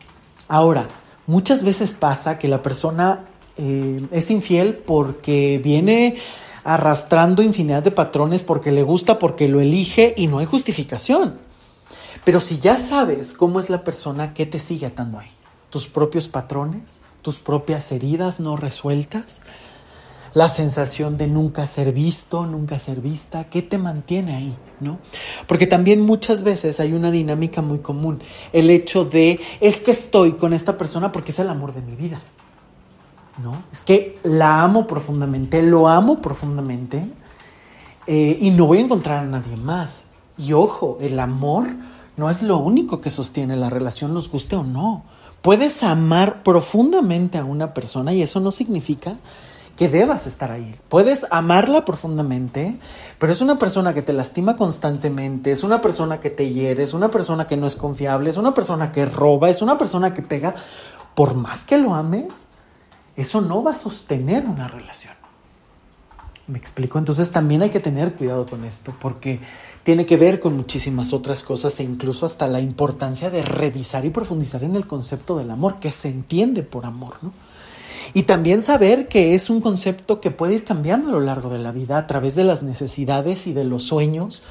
Speaker 1: Ahora, muchas veces pasa que la persona eh, es infiel porque viene arrastrando infinidad de patrones, porque le gusta, porque lo elige y no hay justificación. Pero si ya sabes cómo es la persona, ¿qué te sigue atando ahí? ¿Tus propios patrones? tus propias heridas no resueltas, la sensación de nunca ser visto, nunca ser vista, ¿qué te mantiene ahí? ¿No? Porque también muchas veces hay una dinámica muy común, el hecho de es que estoy con esta persona porque es el amor de mi vida. ¿No? Es que la amo profundamente, lo amo profundamente eh, y no voy a encontrar a nadie más. Y ojo, el amor no es lo único que sostiene la relación, nos guste o no. Puedes amar profundamente a una persona y eso no significa que debas estar ahí. Puedes amarla profundamente, pero es una persona que te lastima constantemente, es una persona que te hiere, es una persona que no es confiable, es una persona que roba, es una persona que pega. Por más que lo ames, eso no va a sostener una relación. ¿Me explico? Entonces también hay que tener cuidado con esto, porque tiene que ver con muchísimas otras cosas e incluso hasta la importancia de revisar y profundizar en el concepto del amor, que se entiende por amor, ¿no? Y también saber que es un concepto que puede ir cambiando a lo largo de la vida a través de las necesidades y de los sueños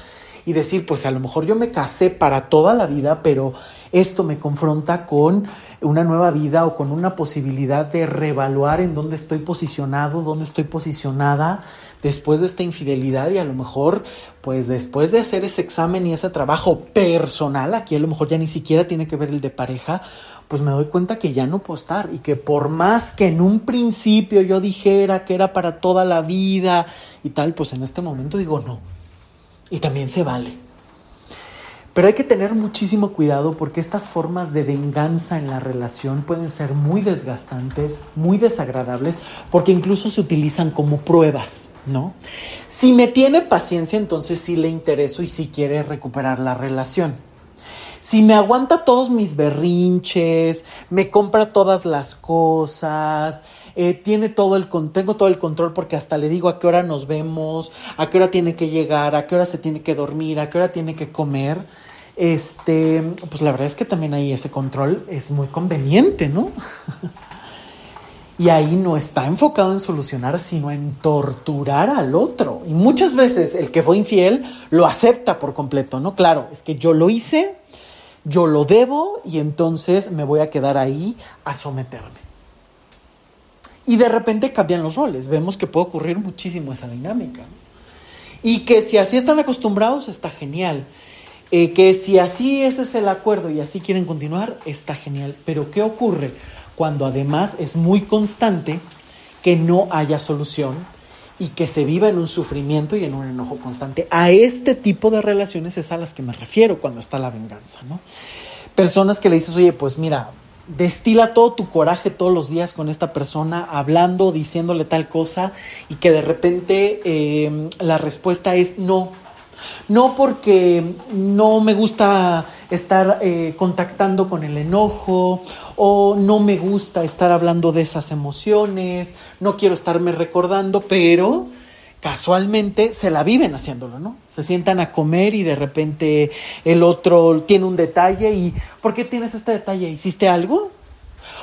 Speaker 1: y decir, pues a lo mejor yo me casé para toda la vida, pero esto me confronta con una nueva vida o con una posibilidad de reevaluar en dónde estoy posicionado, dónde estoy posicionada después de esta infidelidad y a lo mejor, pues después de hacer ese examen y ese trabajo personal, aquí a lo mejor ya ni siquiera tiene que ver el de pareja, pues me doy cuenta que ya no puedo estar y que por más que en un principio yo dijera que era para toda la vida y tal, pues en este momento digo no. Y también se vale. Pero hay que tener muchísimo cuidado porque estas formas de venganza en la relación pueden ser muy desgastantes, muy desagradables, porque incluso se utilizan como pruebas. ¿No? Si me tiene paciencia, entonces sí le intereso y sí quiere recuperar la relación. Si me aguanta todos mis berrinches, me compra todas las cosas, eh, tiene todo el tengo todo el control porque hasta le digo a qué hora nos vemos, a qué hora tiene que llegar, a qué hora se tiene que dormir, a qué hora tiene que comer. Este, pues la verdad es que también ahí ese control es muy conveniente, ¿no? Y ahí no está enfocado en solucionar, sino en torturar al otro. Y muchas veces el que fue infiel lo acepta por completo, ¿no? Claro, es que yo lo hice, yo lo debo y entonces me voy a quedar ahí a someterme. Y de repente cambian los roles. Vemos que puede ocurrir muchísimo esa dinámica. Y que si así están acostumbrados, está genial. Eh, que si así ese es el acuerdo y así quieren continuar, está genial. Pero ¿qué ocurre? Cuando además es muy constante que no haya solución y que se viva en un sufrimiento y en un enojo constante. A este tipo de relaciones es a las que me refiero cuando está la venganza, ¿no? Personas que le dices, oye, pues mira, destila todo tu coraje todos los días con esta persona, hablando, diciéndole tal cosa, y que de repente eh, la respuesta es no, no porque no me gusta estar eh, contactando con el enojo o no me gusta estar hablando de esas emociones, no quiero estarme recordando, pero casualmente se la viven haciéndolo, ¿no? Se sientan a comer y de repente el otro tiene un detalle y ¿por qué tienes este detalle? ¿Hiciste algo?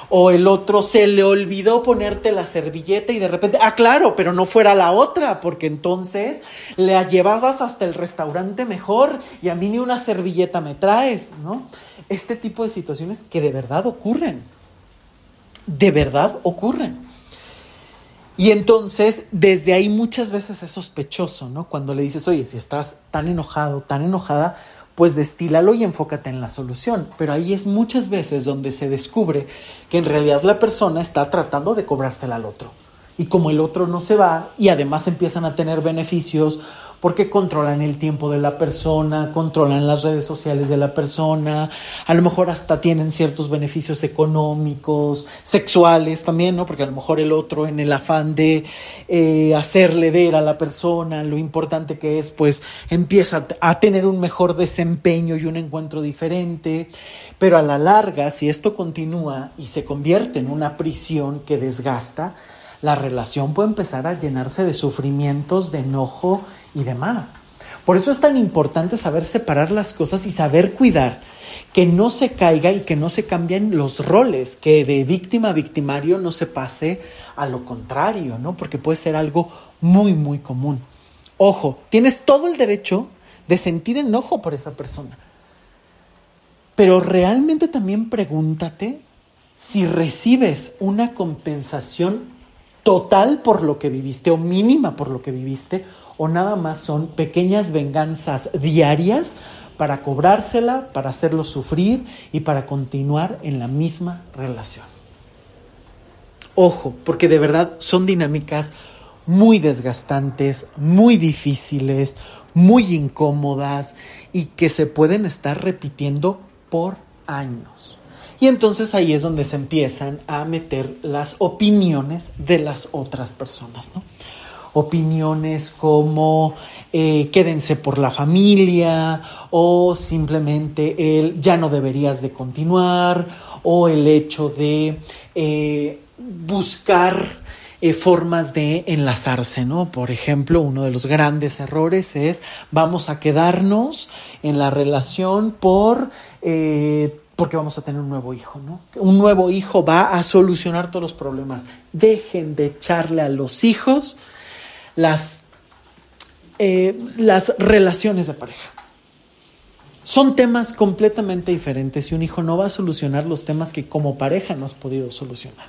Speaker 1: O el otro se le olvidó ponerte la servilleta y de repente, ah, claro, pero no fuera la otra, porque entonces la llevabas hasta el restaurante mejor y a mí ni una servilleta me traes, ¿no? Este tipo de situaciones que de verdad ocurren, de verdad ocurren. Y entonces, desde ahí muchas veces es sospechoso, ¿no? Cuando le dices, oye, si estás tan enojado, tan enojada, pues destílalo y enfócate en la solución. Pero ahí es muchas veces donde se descubre que en realidad la persona está tratando de cobrársela al otro. Y como el otro no se va y además empiezan a tener beneficios porque controlan el tiempo de la persona, controlan las redes sociales de la persona, a lo mejor hasta tienen ciertos beneficios económicos, sexuales también, ¿no? Porque a lo mejor el otro en el afán de eh, hacerle ver a la persona lo importante que es, pues empieza a tener un mejor desempeño y un encuentro diferente, pero a la larga, si esto continúa y se convierte en una prisión que desgasta, la relación puede empezar a llenarse de sufrimientos, de enojo y demás. Por eso es tan importante saber separar las cosas y saber cuidar, que no se caiga y que no se cambien los roles, que de víctima a victimario no se pase a lo contrario, ¿no? Porque puede ser algo muy, muy común. Ojo, tienes todo el derecho de sentir enojo por esa persona. Pero realmente también pregúntate si recibes una compensación total por lo que viviste o mínima por lo que viviste o nada más son pequeñas venganzas diarias para cobrársela, para hacerlo sufrir y para continuar en la misma relación. Ojo, porque de verdad son dinámicas muy desgastantes, muy difíciles, muy incómodas y que se pueden estar repitiendo por años. Y entonces ahí es donde se empiezan a meter las opiniones de las otras personas, ¿no? Opiniones como eh, quédense por la familia o simplemente el ya no deberías de continuar o el hecho de eh, buscar eh, formas de enlazarse, ¿no? Por ejemplo, uno de los grandes errores es vamos a quedarnos en la relación por porque vamos a tener un nuevo hijo, ¿no? Un nuevo hijo va a solucionar todos los problemas. Dejen de echarle a los hijos las, eh, las relaciones de pareja. Son temas completamente diferentes y un hijo no va a solucionar los temas que como pareja no has podido solucionar.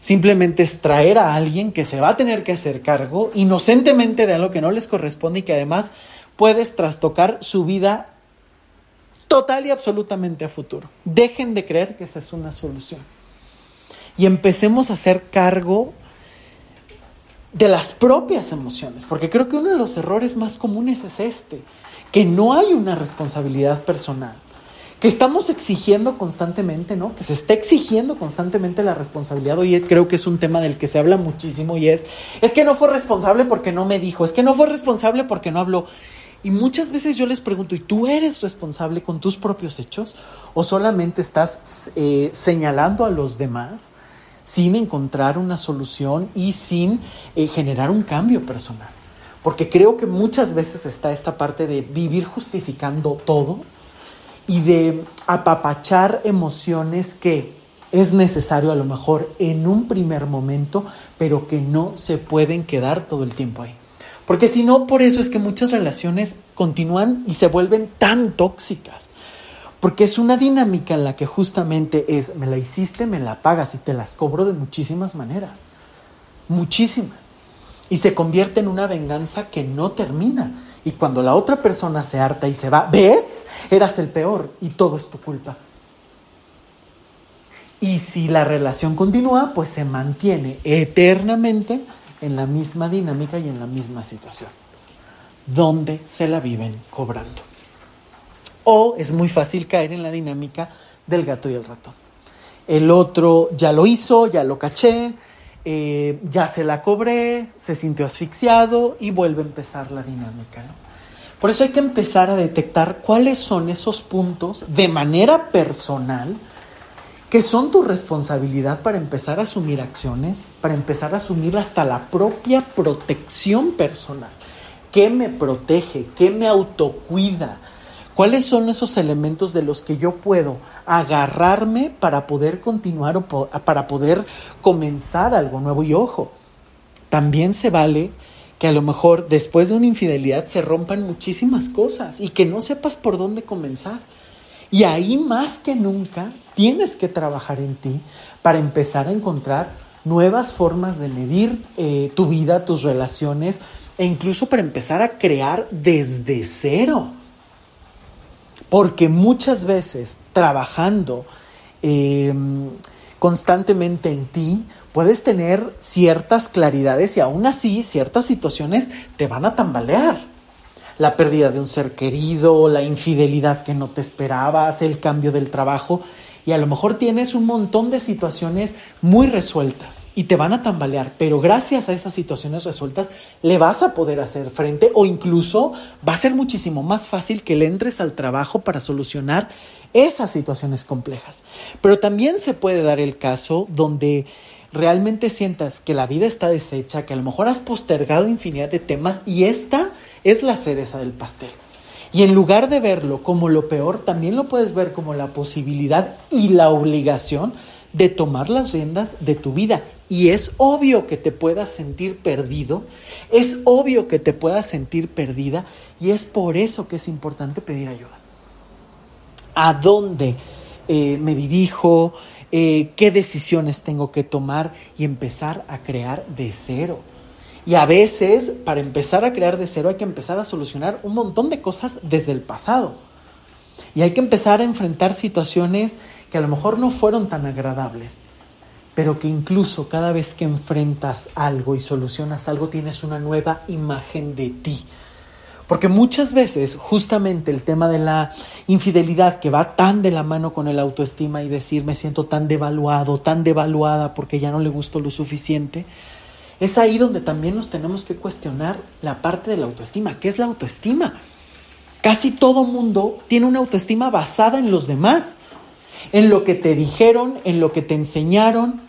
Speaker 1: Simplemente es traer a alguien que se va a tener que hacer cargo inocentemente de algo que no les corresponde y que además puedes trastocar su vida total y absolutamente a futuro. Dejen de creer que esa es una solución. Y empecemos a hacer cargo de las propias emociones, porque creo que uno de los errores más comunes es este, que no hay una responsabilidad personal, que estamos exigiendo constantemente, ¿no? Que se está exigiendo constantemente la responsabilidad. Hoy creo que es un tema del que se habla muchísimo y es, es que no fue responsable porque no me dijo, es que no fue responsable porque no habló. Y muchas veces yo les pregunto, ¿y tú eres responsable con tus propios hechos? ¿O solamente estás eh, señalando a los demás sin encontrar una solución y sin eh, generar un cambio personal? Porque creo que muchas veces está esta parte de vivir justificando todo y de apapachar emociones que es necesario a lo mejor en un primer momento, pero que no se pueden quedar todo el tiempo ahí. Porque si no, por eso es que muchas relaciones continúan y se vuelven tan tóxicas. Porque es una dinámica en la que justamente es, me la hiciste, me la pagas y te las cobro de muchísimas maneras. Muchísimas. Y se convierte en una venganza que no termina. Y cuando la otra persona se harta y se va, ¿ves? Eras el peor y todo es tu culpa. Y si la relación continúa, pues se mantiene eternamente en la misma dinámica y en la misma situación, donde se la viven cobrando. O es muy fácil caer en la dinámica del gato y el ratón. El otro ya lo hizo, ya lo caché, eh, ya se la cobré, se sintió asfixiado y vuelve a empezar la dinámica. Por eso hay que empezar a detectar cuáles son esos puntos de manera personal que son tu responsabilidad para empezar a asumir acciones, para empezar a asumir hasta la propia protección personal. ¿Qué me protege? ¿Qué me autocuida? ¿Cuáles son esos elementos de los que yo puedo agarrarme para poder continuar o para poder comenzar algo nuevo? Y ojo, también se vale que a lo mejor después de una infidelidad se rompan muchísimas cosas y que no sepas por dónde comenzar. Y ahí más que nunca tienes que trabajar en ti para empezar a encontrar nuevas formas de medir eh, tu vida, tus relaciones e incluso para empezar a crear desde cero. Porque muchas veces trabajando em, constantemente en ti, puedes tener ciertas claridades y aún así ciertas situaciones te van a tambalear la pérdida de un ser querido, la infidelidad que no te esperabas, el cambio del trabajo. Y a lo mejor tienes un montón de situaciones muy resueltas y te van a tambalear, pero gracias a esas situaciones resueltas le vas a poder hacer frente o incluso va a ser muchísimo más fácil que le entres al trabajo para solucionar esas situaciones complejas. Pero también se puede dar el caso donde realmente sientas que la vida está deshecha, que a lo mejor has postergado infinidad de temas y esta es la cereza del pastel. Y en lugar de verlo como lo peor, también lo puedes ver como la posibilidad y la obligación de tomar las riendas de tu vida. Y es obvio que te puedas sentir perdido, es obvio que te puedas sentir perdida y es por eso que es importante pedir ayuda. ¿A dónde eh, me dirijo? Eh, ¿Qué decisiones tengo que tomar? Y empezar a crear de cero. Y a veces, para empezar a crear de cero, hay que empezar a solucionar un montón de cosas desde el pasado. Y hay que empezar a enfrentar situaciones que a lo mejor no fueron tan agradables, pero que incluso cada vez que enfrentas algo y solucionas algo, tienes una nueva imagen de ti. Porque muchas veces justamente el tema de la infidelidad que va tan de la mano con el autoestima y decir me siento tan devaluado, tan devaluada porque ya no le gusto lo suficiente, es ahí donde también nos tenemos que cuestionar la parte de la autoestima. ¿Qué es la autoestima? Casi todo mundo tiene una autoestima basada en los demás, en lo que te dijeron, en lo que te enseñaron,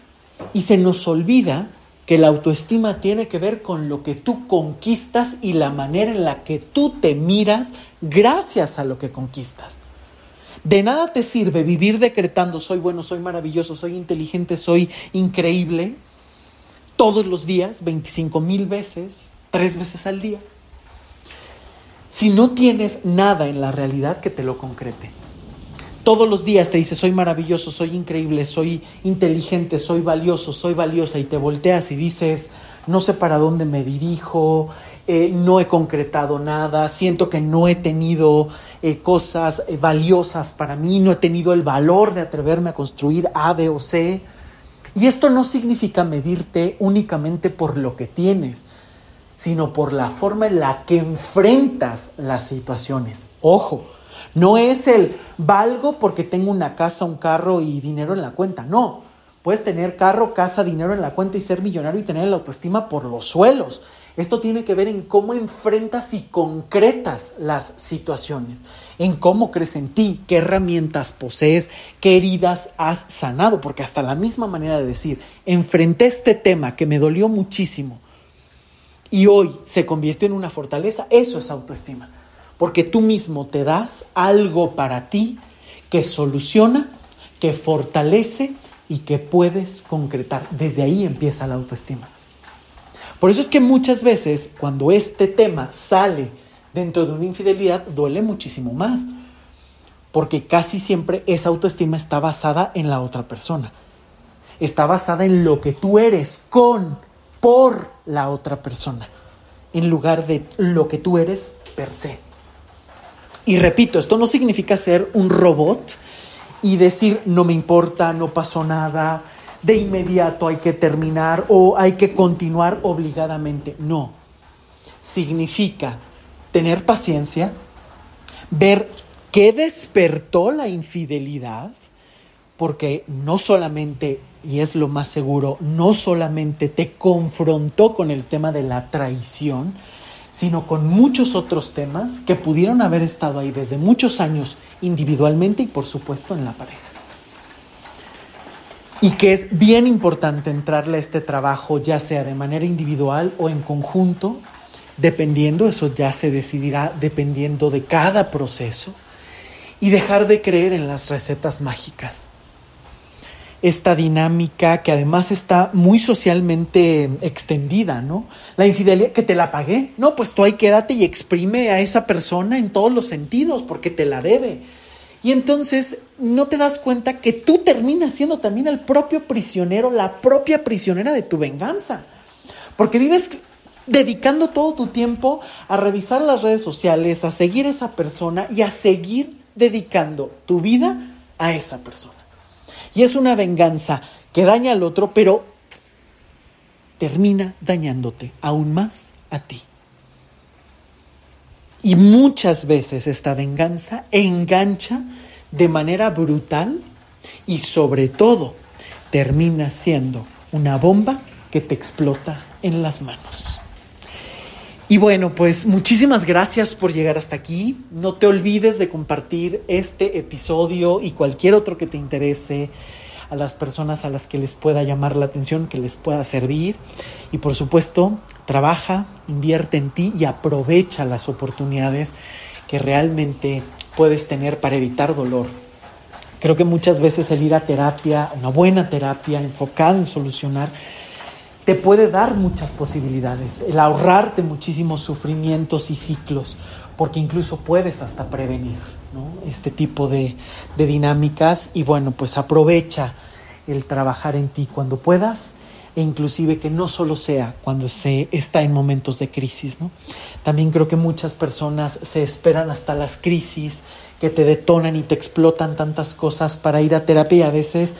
Speaker 1: y se nos olvida que la autoestima tiene que ver con lo que tú conquistas y la manera en la que tú te miras gracias a lo que conquistas. De nada te sirve vivir decretando soy bueno, soy maravilloso, soy inteligente, soy increíble, todos los días, 25 mil veces, tres veces al día. Si no tienes nada en la realidad que te lo concrete. Todos los días te dices, soy maravilloso, soy increíble, soy inteligente, soy valioso, soy valiosa, y te volteas y dices, no sé para dónde me dirijo, eh, no he concretado nada, siento que no he tenido eh, cosas eh, valiosas para mí, no he tenido el valor de atreverme a construir A, B o C y esto no significa medirte únicamente por lo que tienes, sino por la forma en la que enfrentas las situaciones. Ojo, no es el valgo porque tengo una casa, un carro y dinero en la cuenta. No, puedes tener carro, casa, dinero en la cuenta y ser millonario y tener la autoestima por los suelos. Esto tiene que ver en cómo enfrentas y concretas las situaciones, en cómo crees en ti, qué herramientas posees, qué heridas has sanado, porque hasta la misma manera de decir, enfrenté este tema que me dolió muchísimo y hoy se convirtió en una fortaleza, eso es autoestima, porque tú mismo te das algo para ti que soluciona, que fortalece y que puedes concretar. Desde ahí empieza la autoestima. Por eso es que muchas veces cuando este tema sale dentro de una infidelidad duele muchísimo más, porque casi siempre esa autoestima está basada en la otra persona. Está basada en lo que tú eres con, por la otra persona, en lugar de lo que tú eres per se. Y repito, esto no significa ser un robot y decir no me importa, no pasó nada, de inmediato hay que terminar o hay que continuar obligadamente. No. Significa tener paciencia, ver qué despertó la infidelidad, porque no solamente, y es lo más seguro, no solamente te confrontó con el tema de la traición, sino con muchos otros temas que pudieron haber estado ahí desde muchos años individualmente y por supuesto en la pareja. y que es bien importante entrarle a este trabajo, ya sea de manera individual o en conjunto, dependiendo, eso ya se decidirá dependiendo de cada proceso, y dejar de creer en las recetas mágicas. Esta dinámica que además está muy socialmente extendida, ¿no? La infidelidad, que te la pagué, no, pues tú ahí quédate y exprime a esa persona en todos los sentidos, porque te la debe y entonces no te das cuenta que tú terminas siendo también el propio prisionero, la propia prisionera de tu venganza. Porque vives dedicando todo tu tiempo a revisar las redes sociales, a seguir a esa persona y a seguir dedicando tu vida a esa persona. Y es una venganza que daña al otro, pero termina dañándote aún más a ti. Y muchas veces esta venganza engancha de manera brutal y sobre todo termina siendo una bomba que te explota en las manos. Y bueno, pues muchísimas gracias por llegar hasta aquí. No te olvides de compartir este episodio y cualquier otro que te interese a las personas a las que les pueda llamar la atención, que les pueda servir. Y por supuesto, trabaja, invierte en ti y aprovecha las oportunidades que realmente puedes tener para evitar dolor. Creo que muchas veces el ir a terapia, una buena terapia enfocada en solucionar, te puede dar muchas posibilidades, el ahorrarte muchísimos sufrimientos y ciclos, porque incluso puedes hasta prevenir este tipo de, dinámicas. Y bueno, pues aprovecha el trabajar en ti cuando puedas e inclusive que no solo sea cuando se está en momentos de crisis. También creo que muchas personas se esperan hasta las crisis que te detonan y te explotan tantas cosas para ir a terapia a veces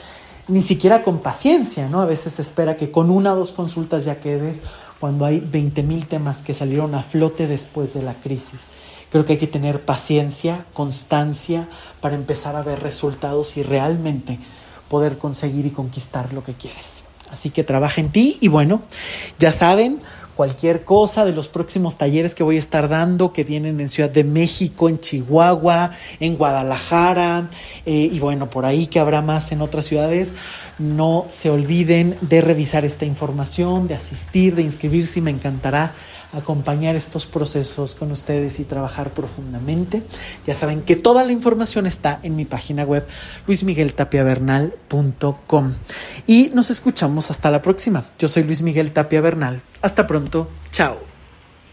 Speaker 1: ni siquiera con paciencia, ¿no? A veces se espera que con una o dos consultas ya quedes cuando hay 20 mil temas que salieron a flote después de la crisis. Creo que hay que tener paciencia, constancia para empezar a ver resultados y realmente poder conseguir y conquistar lo que quieres. Así que trabaja en ti y bueno, ya saben, cualquier cosa de los próximos talleres que voy a estar dando, que vienen en Ciudad de México, en Chihuahua, en Guadalajara, eh, y bueno, por ahí que habrá más en otras ciudades. No se olviden de revisar esta información, de asistir, de inscribirse me encantará acompañar estos procesos con ustedes y trabajar profundamente. Ya saben que toda la información está en mi página web luismigueltapiavernal.com. Y nos escuchamos hasta la próxima. Yo soy Luis Miguel Tapia Bernal. Hasta pronto. Chao.